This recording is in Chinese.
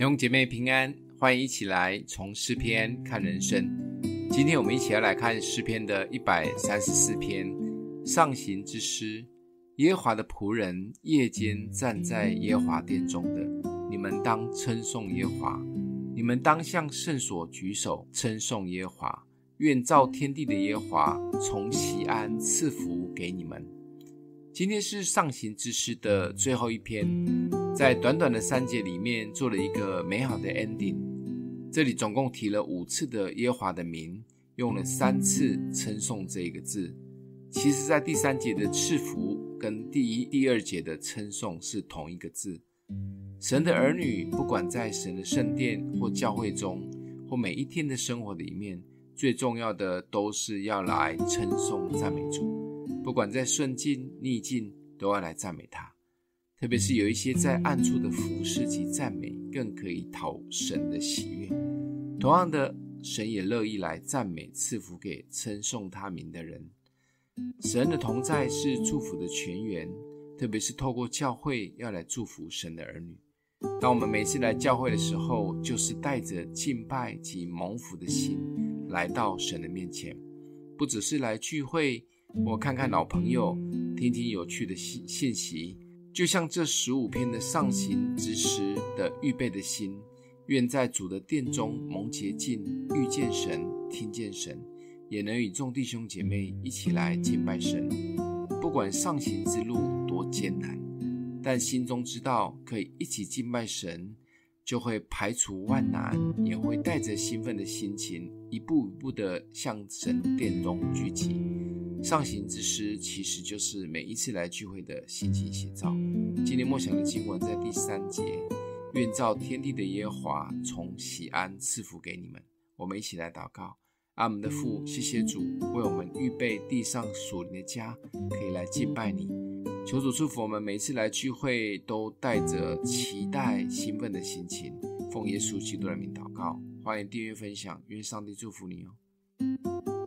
弟兄姐妹平安，欢迎一起来从诗篇看人生。今天我们一起要来看诗篇的一百三十四篇，上行之诗。耶和华的仆人，夜间站在耶和华殿中的，你们当称颂耶和华。你们当向圣所举手，称颂耶和华。愿造天地的耶和华从西安赐福给你们。今天是上行之诗的最后一篇，在短短的三节里面做了一个美好的 ending。这里总共提了五次的耶华的名，用了三次称颂这一个字。其实，在第三节的赐福跟第一、第二节的称颂是同一个字。神的儿女不管在神的圣殿或教会中，或每一天的生活里面，最重要的都是要来称颂赞美主。不管在顺境逆境，都要来赞美他。特别是有一些在暗处的服侍及赞美，更可以讨神的喜悦。同样的，神也乐意来赞美赐福给称颂他名的人。神的同在是祝福的泉源，特别是透过教会要来祝福神的儿女。当我们每次来教会的时候，就是带着敬拜及蒙福的心来到神的面前，不只是来聚会。我看看老朋友，听听有趣的信信息，就像这十五篇的上行之诗的预备的心，愿在主的殿中蒙洁净，遇见神，听见神，也能与众弟兄姐妹一起来敬拜神。不管上行之路多艰难，但心中知道可以一起敬拜神，就会排除万难，也会带着兴奋的心情，一步一步的向神殿中聚集。上行之诗其实就是每一次来聚会的心情写照。今天默想的经文在第三节，愿造天地的耶和华从喜安赐福给你们。我们一起来祷告：阿们的父，谢谢主为我们预备地上属灵的家，可以来敬拜你。求主祝福我们每次来聚会都带着期待、兴奋的心情。奉耶稣基督的名祷告，欢迎订阅分享，愿上帝祝福你哦。